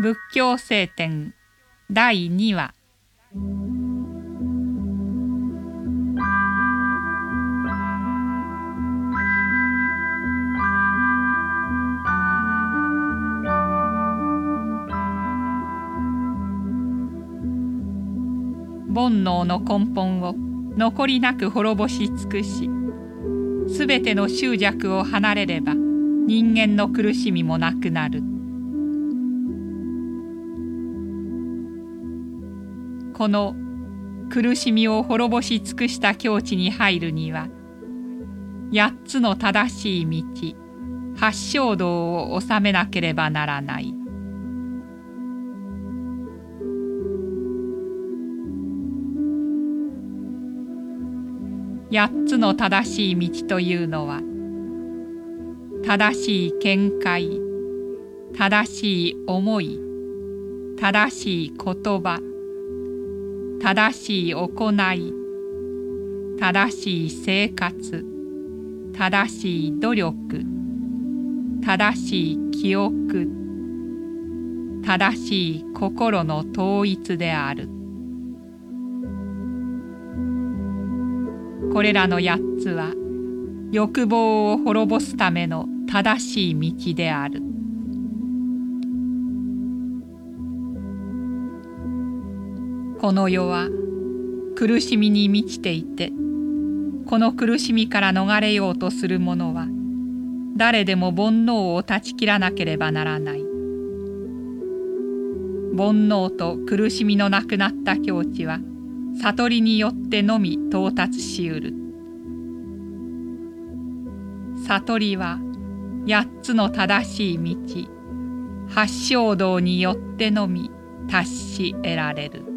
仏教聖典第2話。煩悩の根本を残りなく滅ぼし尽くしすべての執着を離れれば人間の苦しみもなくなる。この苦しみを滅ぼし尽くした境地に入るには八つの正しい道八正道を治めなければならない。八つの正しい道というのは正しい見解正しい思い正しい言葉正しい行い正しい生活正しい努力正しい記憶正しい心の統一である。これらの八つは欲望を滅ぼすための正しい道である。この世は苦しみに満ちていてこの苦しみから逃れようとする者は誰でも煩悩を断ち切らなければならない。煩悩と苦しみのなくなった境地は悟りによってのみ到達しうる。悟りは八つの正しい道八正道によってのみ達し得られる。